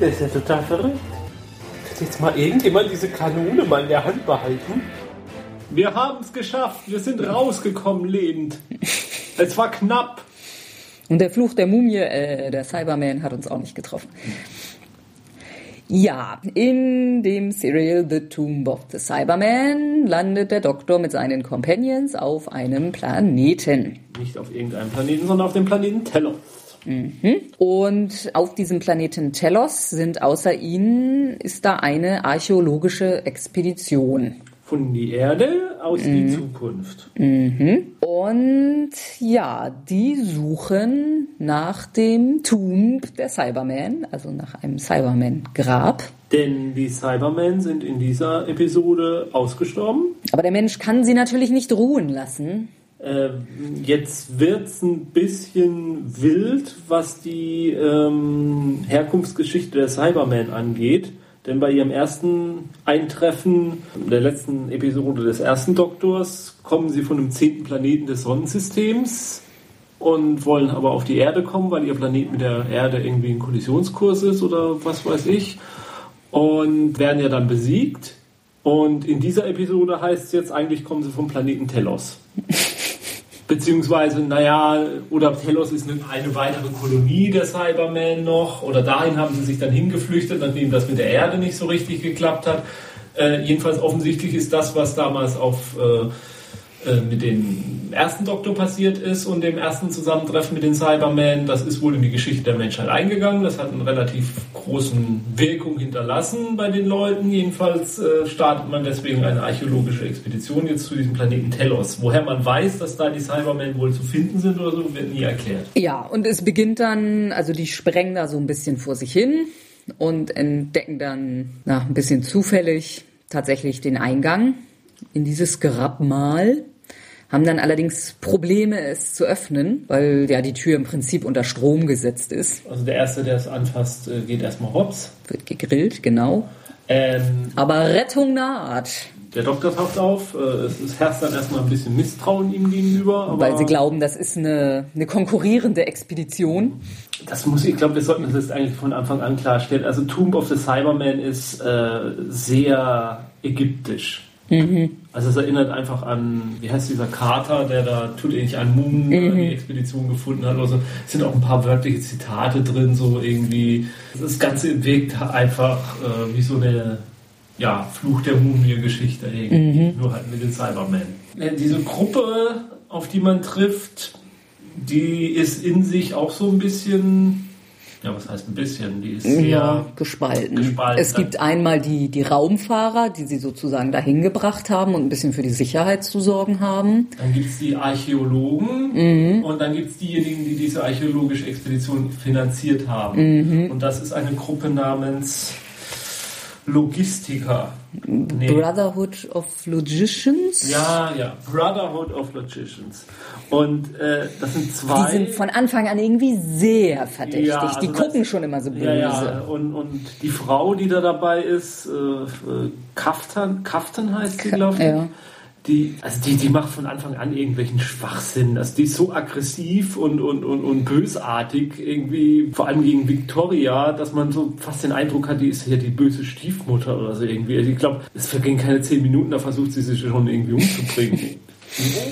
Der ist ja total verrückt. Kann jetzt mal irgendjemand diese Kanone mal in der Hand behalten? Wir haben es geschafft. Wir sind rausgekommen lebend. Es war knapp. Und der Fluch der Mumie, äh, der Cyberman, hat uns auch nicht getroffen. Ja, in dem Serial The Tomb of the Cyberman landet der Doktor mit seinen Companions auf einem Planeten. Nicht auf irgendeinem Planeten, sondern auf dem Planeten Telos. Und auf diesem Planeten Telos sind außer ihnen, ist da eine archäologische Expedition. Von die Erde aus die Zukunft. Und ja, die suchen nach dem Tomb der Cyberman, also nach einem Cyberman-Grab. Denn die Cybermen sind in dieser Episode ausgestorben. Aber der Mensch kann sie natürlich nicht ruhen lassen. Äh, jetzt wird's ein bisschen wild, was die ähm, Herkunftsgeschichte der Cybermen angeht. Denn bei ihrem ersten Eintreffen der letzten Episode des ersten Doktors kommen sie von einem zehnten Planeten des Sonnensystems und wollen aber auf die Erde kommen, weil ihr Planet mit der Erde irgendwie in Kollisionskurs ist oder was weiß ich. Und werden ja dann besiegt. Und in dieser Episode heißt es jetzt, eigentlich kommen sie vom Planeten Telos. Beziehungsweise, naja, oder Telos ist eine, weitere Kolonie der Cybermen noch, oder dahin haben sie sich dann hingeflüchtet, nachdem das mit der Erde nicht so richtig geklappt hat. Äh, jedenfalls offensichtlich ist das, was damals auf, äh, äh, mit dem ersten Doktor passiert ist und dem ersten Zusammentreffen mit den Cybermen, das ist wohl in die Geschichte der Menschheit eingegangen. Das hat einen relativ großen Wirkung hinterlassen bei den Leuten. Jedenfalls äh, startet man deswegen eine archäologische Expedition jetzt zu diesem Planeten Telos. Woher man weiß, dass da die Cybermen wohl zu finden sind oder so, wird nie erklärt. Ja, und es beginnt dann, also die sprengen da so ein bisschen vor sich hin und entdecken dann, na, ein bisschen zufällig tatsächlich den Eingang in dieses Grabmal. Haben dann allerdings Probleme, es zu öffnen, weil ja die Tür im Prinzip unter Strom gesetzt ist. Also der Erste, der es anfasst, äh, geht erstmal hops. Wird gegrillt, genau. Ähm, Aber Rettung naht, der Doktor taucht auf. Äh, es, herrscht dann erstmal ein bisschen Misstrauen ihm gegenüber. Weil sie glauben, das ist eine, eine konkurrierende Expedition. Das muss ich glaube, wir sollten das jetzt eigentlich von Anfang an klarstellen. Also Tomb of the Cyberman ist äh, sehr ägyptisch. Also es erinnert einfach an, wie heißt dieser Kater, der da Tutanchamun mhm. die Expedition gefunden hat. Also es sind auch ein paar wörtliche Zitate drin, so irgendwie. Das Ganze wirkt einfach äh, wie so eine ja, Fluch der Mumie-Geschichte irgendwie, nur halt mit den Cybermen. Äh, diese Gruppe, auf die man trifft, die ist in sich auch so ein bisschen, ja, was heißt ein bisschen, die ist sehr Ja, gespalten. gespalten. Es gibt einmal die, die Raumfahrer, die sie sozusagen dahin gebracht haben und ein bisschen für die Sicherheit zu sorgen haben. Dann gibt es die Archäologen und dann gibt es diejenigen, die diese archäologische Expedition finanziert haben. Und das ist eine Gruppe namens Logistiker. Nee. Brotherhood of Logicians. Ja, ja, Brotherhood of Logicians. Und äh, das sind zwei. Die sind von Anfang an irgendwie sehr verdächtig. Ja, also die das- gucken schon immer so böse. ja, ja, und, und die Frau, die da dabei ist, äh, Kaftan, Kaftan heißt sie, glaube ich. Ja. Die, also die, die macht von Anfang an irgendwelchen Schwachsinn. Also die ist so aggressiv und, und, und, und bösartig, irgendwie, vor allem gegen Victoria, dass man so fast den Eindruck hat, die ist ja die böse Stiefmutter oder so irgendwie. Also ich glaube, es vergehen keine zehn Minuten, da versucht sie sich schon irgendwie umzubringen.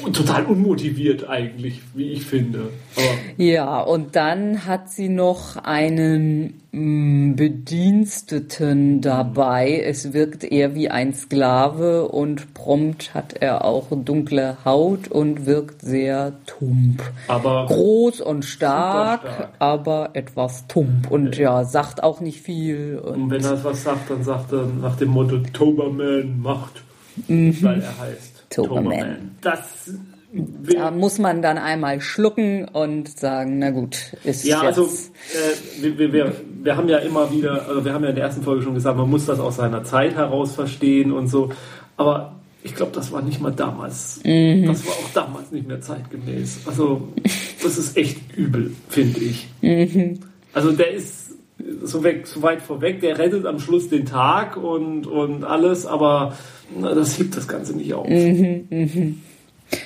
Oh, Total unmotiviert eigentlich, wie ich finde. Aber Ja, und dann hat sie noch einen mm, Bediensteten dabei. Es wirkt eher wie ein Sklave und prompt hat er auch dunkle Haut und wirkt sehr tump. Aber Groß und stark, stark. aber etwas tump und ja, sagt auch nicht viel. Und Und wenn er was sagt, dann sagt er nach dem Motto Toberman macht, Mhm. weil er heißt Toberman. Das da muss man dann einmal schlucken und sagen, na gut, ist ja, jetzt... also äh, wir, wir, wir, wir haben ja immer wieder, also wir haben ja in der ersten Folge schon gesagt, man muss das aus seiner Zeit heraus verstehen und so. Aber ich glaube, das war nicht mal damals. Mhm. Das war auch damals nicht mehr zeitgemäß. Also das ist echt übel, finde ich. Mhm. Also der ist so, weg, so weit vorweg, der rettet am Schluss den Tag und, und alles, aber na, das hebt das Ganze nicht auf. Mhm.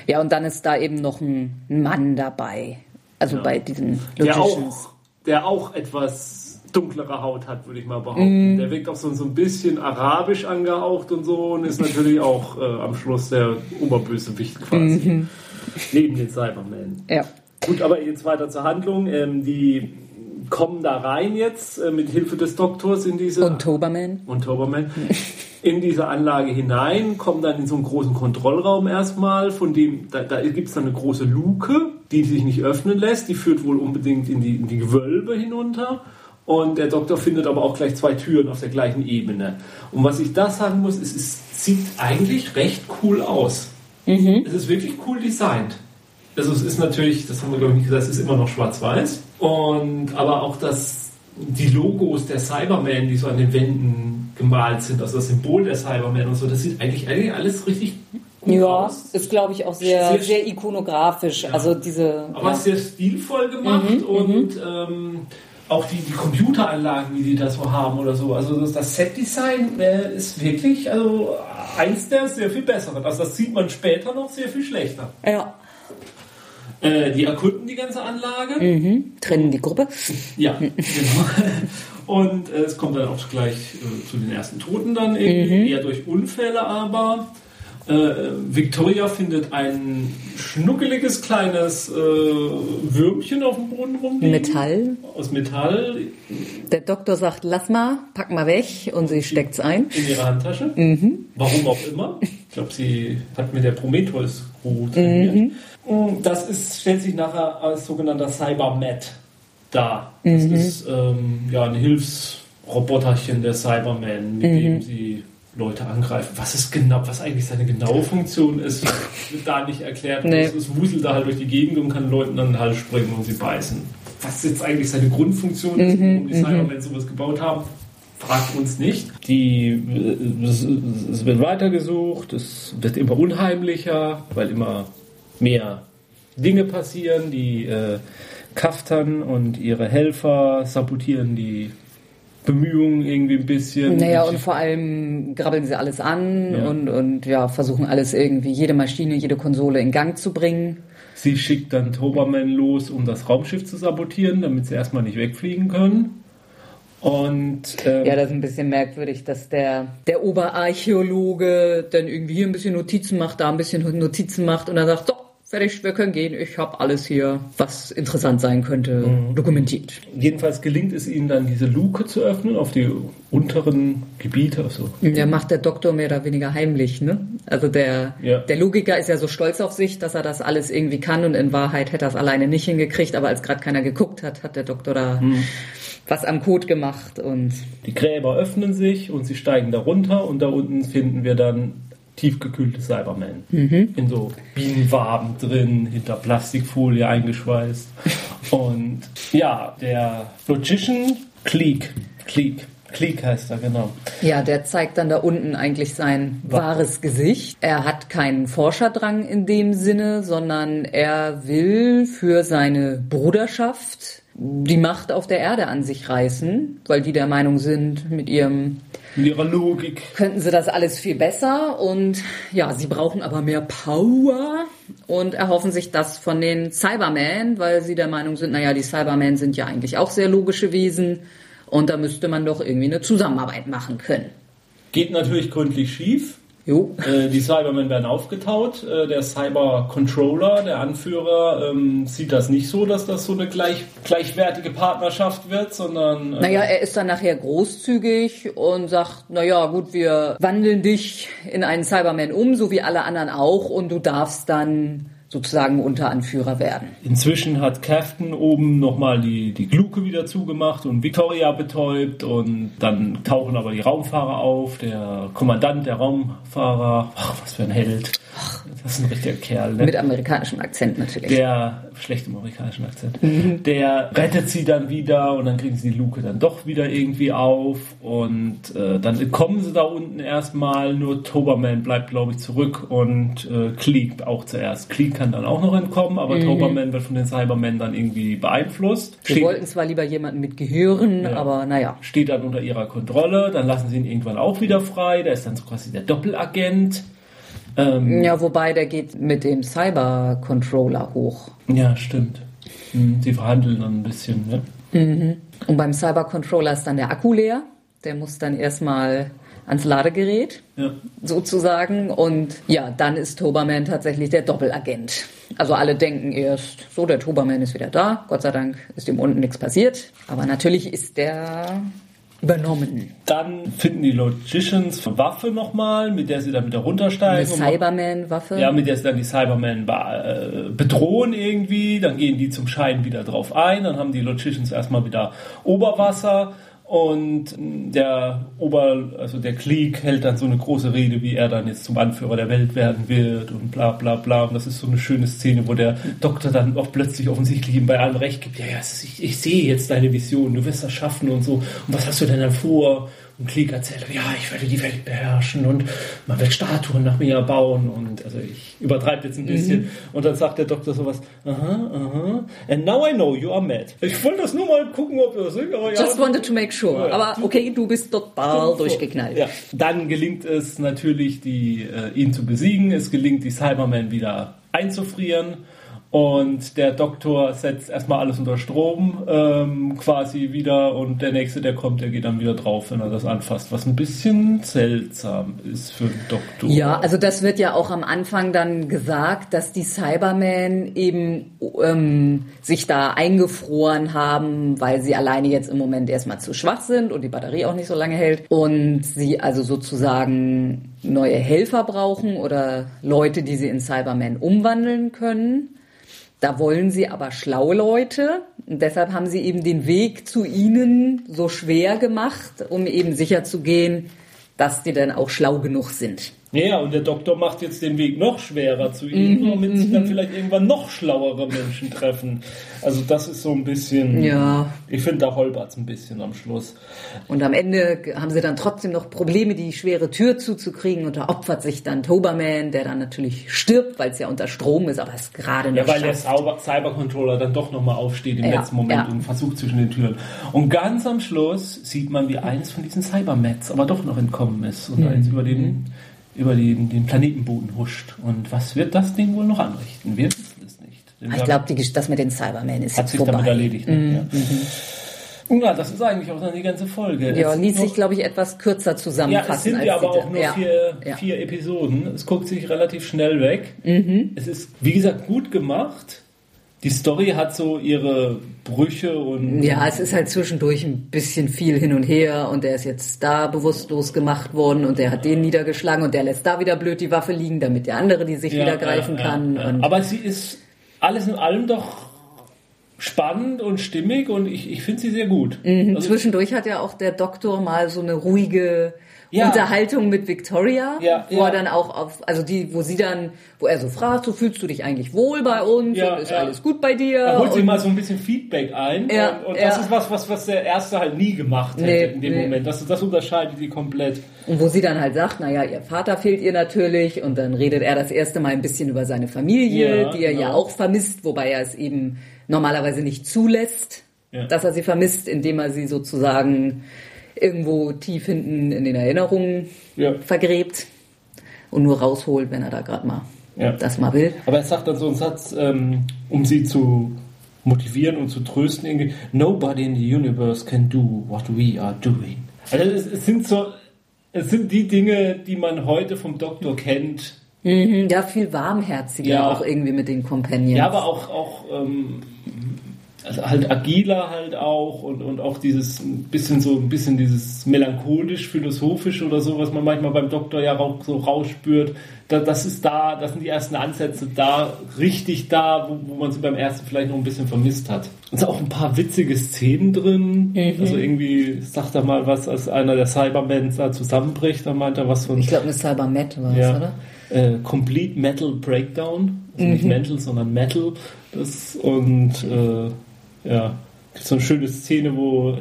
Ja, und dann ist da eben noch ein Mann dabei. Also Ja. bei diesen Der Logicians. auch, der auch etwas dunklere Haut hat, würde ich mal behaupten. Der wirkt auch so, so ein bisschen arabisch angehaucht und so und ist natürlich auch äh, am Schluss der Oberbösewicht quasi. Neben den Cybermen. Ja. Gut, aber jetzt weiter zur Handlung. Ähm, die kommen da rein jetzt äh, mit Hilfe des Doktors in diese Und Toberman. und Toberman in diese Anlage hinein, kommen dann in so einen großen Kontrollraum erstmal, von dem, da, da gibt es dann eine große Luke, die sich nicht öffnen lässt, die führt wohl unbedingt in die, in die Gewölbe hinunter. Und der Doktor findet aber auch gleich zwei Türen auf der gleichen Ebene. Und was ich da sagen muss, es ist, sieht eigentlich recht cool aus. Es ist wirklich cool designt. Also es ist natürlich, das haben wir glaube ich nicht gesagt, es ist immer noch schwarz-weiß. Und aber auch das, die Logos der Cybermen, die so an den Wänden gemalt sind, also das Symbol der Cybermen und so, das sieht eigentlich, alles richtig gut Ja, aus. ist glaube ich auch sehr, Sehr- sehr ikonografisch. Also diese. Aber ja. sehr stilvoll gemacht und ähm, auch die, die Computeranlagen, wie die das so haben oder so. Also das, das Setdesign äh, ist wirklich also eins der sehr viel besseren. Also das sieht man später noch sehr viel schlechter. ja. Äh, die erkunden die ganze Anlage. Mhm. Trennen die Gruppe. Ja, genau. Und äh, es kommt dann auch gleich äh, zu den ersten Toten dann irgendwie, eher durch Unfälle aber. Äh, Victoria findet ein schnuckeliges kleines äh, Würmchen auf dem Boden rumliegen. Metall. Aus Metall Der Doktor sagt, lass mal, pack mal weg und sie steckt's ein. in ihrer Handtasche. Warum auch immer. Ich glaube, sie hat mit der Prometheus-Crew trainiert. Das ist, stellt sich nachher als sogenannter Cybermat dar. Das ist ähm, ja ein Hilfsroboterchen der Cybermen, mit dem sie Leute angreifen. Was ist genau, was eigentlich seine genaue Funktion ist, wird da nicht erklärt. Nee. Es, wuselt da halt durch die Gegend und kann Leuten an den Hals springen und sie beißen. Was jetzt eigentlich seine Grundfunktion ist, warum die Cybermen sowas gebaut haben, fragt uns nicht. Die, äh, es, es wird weitergesucht, es wird immer unheimlicher, weil immer mehr Dinge passieren. Die äh, Kaftan und ihre Helfer sabotieren die Bemühungen irgendwie ein bisschen. Naja, und vor allem grabbeln sie alles an Ja. und, und ja, versuchen alles irgendwie, jede Maschine, jede Konsole in Gang zu bringen. Sie schickt dann Toberman los, um das Raumschiff zu sabotieren, damit sie erstmal nicht wegfliegen können. Und ähm, Ja, das ist ein bisschen merkwürdig, dass der, der Oberarchäologe dann irgendwie hier ein bisschen Notizen macht, da ein bisschen Notizen macht und dann sagt, so, fertig, wir können gehen, ich habe alles hier, was interessant sein könnte, dokumentiert. jedenfalls gelingt es ihnen dann, diese Luke zu öffnen auf die unteren Gebiete. Also Ja, macht der Doktor mehr oder weniger heimlich, ne? Also der, Ja. der Logiker ist ja so stolz auf sich, dass er das alles irgendwie kann und in Wahrheit hätte er es alleine nicht hingekriegt, aber als gerade keiner geguckt hat, hat der Doktor da was am Code gemacht und Die Gräber öffnen sich und sie steigen da runter und da unten finden wir dann tiefgekühlte Cybermen. In so Bienenwaben drin, hinter Plastikfolie eingeschweißt. Und ja, der Logician Cleek, Cleek, Cleek heißt er, genau. ja, der zeigt dann da unten eigentlich sein wahres Gesicht. Er hat keinen Forscherdrang in dem Sinne, sondern er will für seine Bruderschaft die Macht auf der Erde an sich reißen, weil die der Meinung sind, mit ihrem Mit ihrer Logik. könnten sie das alles viel besser und ja, sie brauchen aber mehr Power und erhoffen sich das von den Cybermen, weil sie der Meinung sind, naja, die Cybermen sind ja eigentlich auch sehr logische Wesen und da müsste man doch irgendwie eine Zusammenarbeit machen können. Geht natürlich gründlich schief. Jo. Äh, die Cybermen werden aufgetaut. Äh, der Cyber-Controller, der Anführer, ähm, sieht das nicht so, dass das so eine gleich, gleichwertige Partnerschaft wird, sondern äh, Naja, er ist dann nachher großzügig und sagt, naja, gut, wir wandeln dich in einen Cyberman um, so wie alle anderen auch, und du darfst dann sozusagen Unteranführer werden. Inzwischen hat Captain oben nochmal die, die Gluke wieder zugemacht und Victoria betäubt und dann tauchen aber die Raumfahrer auf. Der Kommandant der Raumfahrer, ach, was für ein Held. Das ist ein richtiger Kerl. Ne? Mit amerikanischem Akzent natürlich. Der, schlechtem amerikanischen Akzent, der rettet sie dann wieder und dann kriegen sie die Luke dann doch wieder irgendwie auf und äh, dann kommen sie da unten erstmal, nur Toberman bleibt glaube ich zurück und äh, Cleek auch zuerst. Cleek kann dann auch noch entkommen, aber Toberman wird von den Cybermen dann irgendwie beeinflusst. Wir Steht, wollten zwar lieber jemanden mit Gehirn, Ja. aber naja. steht dann unter ihrer Kontrolle, dann lassen sie ihn irgendwann auch wieder frei, der ist dann so quasi der Doppelagent. Ähm, Ja, wobei der geht mit dem Cyber-Controller hoch. ja, stimmt. Hm, Sie verhandeln dann ein bisschen, ne? Und beim Cybercontroller ist dann der Akku leer. Der muss dann erstmal ans Ladegerät Ja. sozusagen. Und ja, dann ist Toberman tatsächlich der Doppelagent. Also alle denken erst, so, der Toberman ist wieder da. Gott sei Dank ist ihm unten nichts passiert. Aber natürlich ist der übernommen. Dann finden die Logicians eine Waffe nochmal, mit der sie dann wieder Eine runtersteigen. und- Cyberman-Waffe. Ja, mit der sie dann die Cybermen be- äh, bedrohen irgendwie, dann gehen die zum Schein wieder drauf ein, dann haben die Logicians erstmal wieder Oberwasser und der Ober, also der Klieg hält dann so eine große Rede, wie er dann jetzt zum Anführer der Welt werden wird und bla bla bla. Und das ist so eine schöne Szene, wo der Doktor dann auch plötzlich offensichtlich ihm bei allem recht gibt. Ja, ja, ich, ich sehe jetzt deine Vision, du wirst das schaffen und so. Und was hast du denn dann vor? Und Klieg erzählt, ja, ich werde die Welt beherrschen und man wird Statuen nach mir bauen und also ich übertreibe jetzt ein bisschen. Und dann sagt der Doktor sowas, aha, aha, and now I know you are mad. Ich wollte das nur mal gucken, ob das ist, aber ja. Just wanted to make sure. Ja. Aber okay, du bist total durchgeknallt. Ja. Dann gelingt es natürlich, die, äh, ihn zu besiegen. Es gelingt, die Cybermen wieder einzufrieren. Und der Doktor setzt erstmal alles unter Strom ähm, quasi wieder. Und der nächste, der kommt, der geht dann wieder drauf, wenn er das anfasst. Was ein bisschen seltsam ist für den Doktor. Ja, also das wird ja auch am Anfang dann gesagt, dass die Cybermen eben ähm, sich da eingefroren haben, weil sie alleine jetzt im Moment erstmal zu schwach sind und die Batterie auch nicht so lange hält und sie also sozusagen neue Helfer brauchen oder Leute, die sie in Cybermen umwandeln können. Da wollen sie aber schlaue Leute und deshalb haben sie eben den Weg zu ihnen so schwer gemacht, um eben sicher zu gehen, dass die dann auch schlau genug sind. Ja, und der Doktor macht jetzt den Weg noch schwerer zu ihm, Mhm, damit sie dann vielleicht irgendwann noch schlauere Menschen treffen. Also das ist so ein bisschen... Ja. Ich finde, da holpert's ein bisschen am Schluss. Und am Ende haben sie dann trotzdem noch Probleme, die schwere Tür zuzukriegen. Und da opfert sich dann Toberman, der dann natürlich stirbt, weil es ja unter Strom ist, aber es gerade noch Ja, weil der schafft. Cyber Cybercontroller dann doch nochmal aufsteht im Ja, letzten Moment ja. und versucht zwischen den Türen. Und ganz am Schluss sieht man, wie eins von diesen Cybermets aber doch noch entkommen ist und Mhm. eins über den, über den, den Planetenboden huscht. Und was wird das Ding wohl noch anrichten? Wir wissen es nicht. Denn Ich wir- glaube, das mit den Cybermen ist hat sich vorbei. damit erledigt. Ne? Ja. ja, das ist eigentlich auch dann die ganze Folge. Ja, ließ sich, glaube ich, etwas kürzer ja, zusammenfassen. es sind ja aber auch nur ja. vier, Ja. vier Episoden. Es guckt sich relativ schnell weg. Mhm. Es ist, wie gesagt, gut gemacht. Die Story hat so ihre Brüche und Ja, es ist halt zwischendurch ein bisschen viel hin und her und der ist jetzt da bewusstlos gemacht worden und der hat den niedergeschlagen und der lässt da wieder blöd die Waffe liegen, damit der andere die sich Ja, wieder greifen ja, kann. ja. Und Aber sie ist alles in allem doch spannend und stimmig und ich, ich finde sie sehr gut. Mhm, Also, Zwischendurch hat ja auch der Doktor mal so eine ruhige Ja. Unterhaltung mit Victoria, Ja, wo ja. er dann auch auf, also die, wo sie dann, wo er so fragt, so fühlst du dich eigentlich wohl bei uns Ja, und ist ja. alles gut bei dir? er holt sich und, mal so ein bisschen Feedback ein Ja, und, und ja. das ist was, was, was der Erste halt nie gemacht hätte Nee, in dem nee. Moment. Das, das unterscheidet die komplett. und wo sie dann halt sagt, naja, ihr Vater fehlt ihr natürlich und dann redet er das erste Mal ein bisschen über seine Familie, Ja, die er ja genau. auch vermisst, wobei er es eben normalerweise nicht zulässt, Ja. dass er sie vermisst, indem er sie sozusagen irgendwo tief hinten in den Erinnerungen Ja. vergräbt und nur rausholt, wenn er da gerade mal Ja. das mal will. Aber er sagt dann so einen Satz, ähm, um sie zu motivieren und zu trösten, irgendwie, nobody in the universe can do what we are doing. Also es, es sind so, es sind die Dinge, die man heute vom Doktor kennt. Mhm, ja, viel warmherziger Ja. auch irgendwie mit den Companions. Ja, aber auch, auch ähm, also halt agiler halt auch und, und auch dieses bisschen so ein bisschen dieses melancholisch philosophisch oder so, was man manchmal beim Doktor ja auch so rausspürt. Da, das ist da, das sind die ersten Ansätze da, richtig da, wo, wo man sie beim ersten vielleicht noch ein bisschen vermisst hat. Es sind auch ein paar witzige Szenen drin. Also irgendwie sagt er mal was, als einer der Cybermen da zusammenbricht, da meint er was von ich glaube, eine Cybermet war es, ja. oder? Äh, Complete Metal Breakdown. Also nicht Metal, sondern Metal. Das, und äh, ja, gibt so eine schöne Szene, wo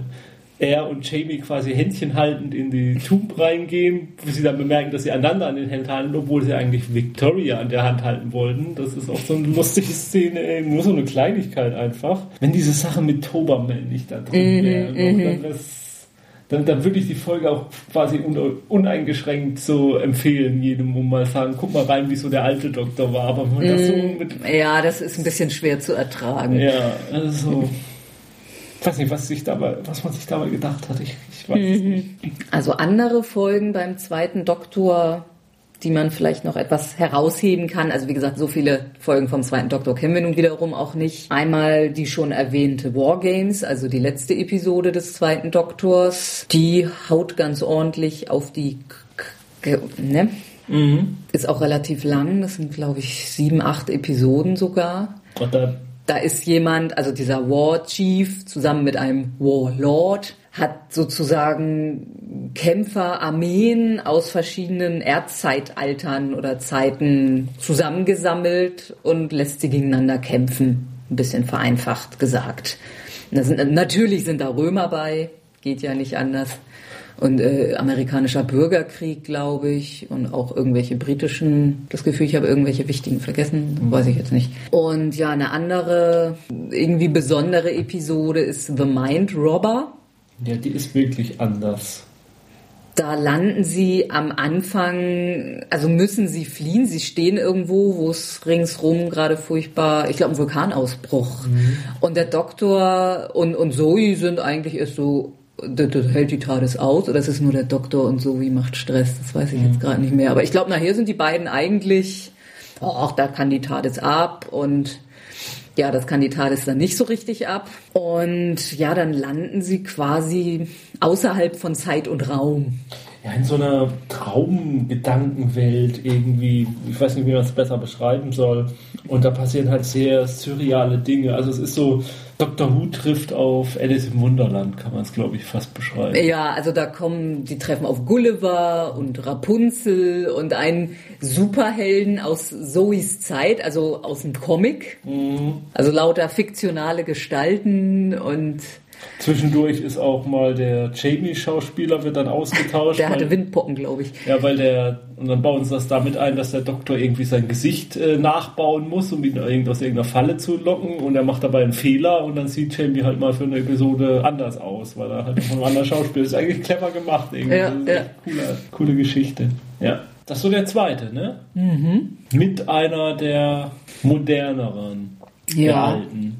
er und Jamie quasi Händchen haltend in die Tomb reingehen, wo sie dann bemerken, dass sie einander an den Händen halten, obwohl sie eigentlich Victoria an der Hand halten wollten. Das ist auch so eine lustige Szene, ey. nur so eine Kleinigkeit einfach. Wenn diese Sache mit Toberman nicht da drin wäre, noch, dann wär's dann, dann würde ich die Folge auch quasi un, uneingeschränkt so empfehlen, jedem, um mal sagen, guck mal rein, wie so der alte Doktor war. Aber wenn man das so mit, Ja, das ist ein bisschen schwer zu ertragen. ja, also, ich weiß nicht, was, sich dabei, was man sich dabei gedacht hat. Ich, ich weiß es nicht. Also andere Folgen beim zweiten Doktor, die man vielleicht noch etwas herausheben kann. Also wie gesagt, so viele Folgen vom zweiten Doktor kennen wir nun wiederum auch nicht. Einmal die schon erwähnte Wargames, also die letzte Episode des zweiten Doktors. Die haut ganz ordentlich auf die... K K ne? Ist auch relativ lang. Das sind, glaube ich, sieben, acht Episoden sogar. Und da Da ist jemand, also dieser War Chief zusammen mit einem Warlord, hat sozusagen Kämpfer, Armeen aus verschiedenen Erdzeitaltern oder Zeiten zusammengesammelt und lässt sie gegeneinander kämpfen. Ein bisschen vereinfacht gesagt. Sind, natürlich sind da Römer bei, geht ja nicht anders. Und äh, amerikanischer Bürgerkrieg, glaube ich, und auch irgendwelche britischen, das Gefühl, ich habe irgendwelche wichtigen vergessen, weiß ich jetzt nicht. Und ja, eine andere, irgendwie besondere Episode ist The Mind Robber. Ja, die ist wirklich anders. Da landen sie am Anfang, also müssen sie fliehen. Sie stehen irgendwo, wo es ringsrum gerade furchtbar, ich glaube, ein Vulkanausbruch. Und der Doktor und, und Zoe sind eigentlich erst so, das, das hält die TARDIS aus oder ist es nur der Doktor und Zoe macht Stress? Das weiß ich jetzt gerade nicht mehr. Aber ich glaube, nachher sind die beiden eigentlich, ach, da kann die TARDIS ab und ja, das kann die TARDIS dann nicht so richtig ab. Und ja, dann landen sie quasi außerhalb von Zeit und Raum. Ja, in so einer Traumgedankenwelt irgendwie, ich weiß nicht, wie man es besser beschreiben soll. Und da passieren halt sehr surreale Dinge. Also es ist so, Dr. Who trifft auf Alice im Wunderland, kann man es, glaube ich, fast beschreiben. Ja, also da kommen, die treffen auf Gulliver und Rapunzel und einen Superhelden aus Zoes Zeit, also aus dem Comic. Also lauter fiktionale Gestalten und Zwischendurch ist auch mal der Jamie-Schauspieler, wird dann ausgetauscht. der hatte weil, Windpocken, glaube ich. ja, weil der, und dann bauen sie das damit ein, dass der Doktor irgendwie sein Gesicht äh, nachbauen muss, um ihn aus irgendeiner Falle zu locken. Und er macht dabei einen Fehler und dann sieht Jamie halt mal für eine Episode anders aus, weil er halt von einem anderen Schauspieler ist. Eigentlich clever gemacht irgendwie. Ja, ja. coole, coole Geschichte. Ja. Das ist so der zweite, ne? Mit einer der moderneren Ja. der alten.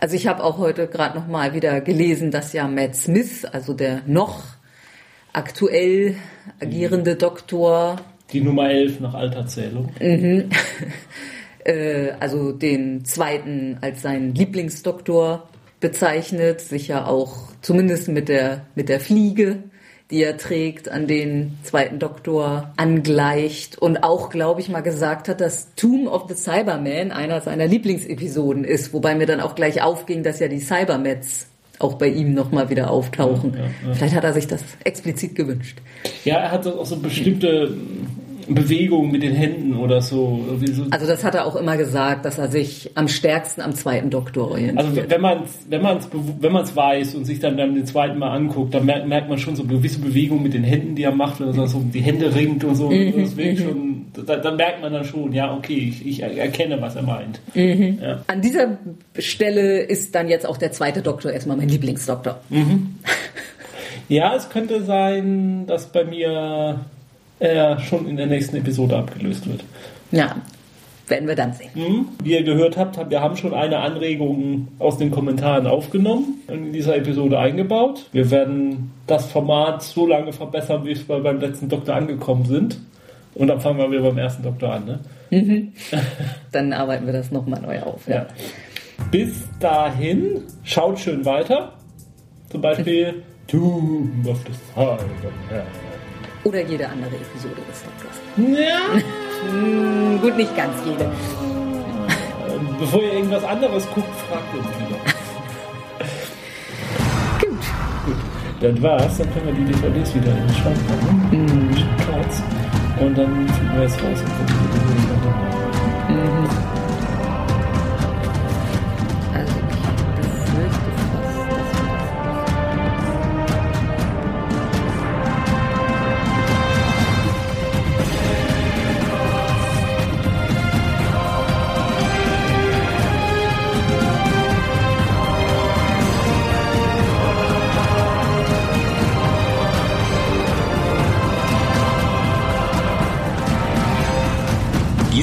Also ich habe auch heute gerade noch mal wieder gelesen, dass ja Matt Smith, also der noch aktuell agierende Doktor, Die Nummer 11 nach alter Zählung. äh, also den zweiten als seinen Lieblingsdoktor bezeichnet, sich ja auch zumindest mit der, mit der Fliege, die er trägt, an den zweiten Doktor angleicht und auch, glaube ich, mal gesagt hat, dass Tomb of the Cyberman einer seiner Lieblingsepisoden ist, wobei mir dann auch gleich aufging, dass ja die Cybermets auch bei ihm nochmal wieder auftauchen. Ja, ja, ja. Vielleicht hat er sich das explizit gewünscht. Ja, er hat auch so bestimmte Bewegungen mit den Händen oder so. So. Also das hat er auch immer gesagt, dass er sich am stärksten am zweiten Doktor orientiert. Also wenn man es wenn man's, wenn man's weiß und sich dann, dann den zweiten Mal anguckt, dann merkt, merkt man schon so gewisse Bewegungen mit den Händen, die er macht, wenn er so die Hände ringt und so. Mhm, das wirklich schon, da, dann merkt man dann schon, ja, okay, ich, ich erkenne, was er meint. Mhm. Ja. An dieser Stelle ist dann jetzt auch der zweite Doktor erstmal mein Lieblingsdoktor. ja, es könnte sein, dass bei mir er schon in der nächsten Episode abgelöst wird. Ja, werden wir dann sehen. Mhm. Wie ihr gehört habt, hab- wir haben schon eine Anregung aus den Kommentaren aufgenommen und in dieser Episode eingebaut. Wir werden das Format so lange verbessern, wie wir beim letzten Doktor angekommen sind. Und dann fangen wir wieder beim ersten Doktor an. Ne? Dann arbeiten wir das nochmal neu auf. Ja. Bis dahin, schaut schön weiter. Zum Beispiel Tomb of the Cyberman. Oder jede andere Episode des Doktors. Ja. Hm, gut, nicht ganz jede. Ähm, Bevor ihr irgendwas anderes guckt, fragt uns wieder. Gut. Gut, dann war's. Dann können wir die DVDs wieder in den Schrank packen. Mhm. Und dann finden wir jetzt raus, ob wir die DVDs noch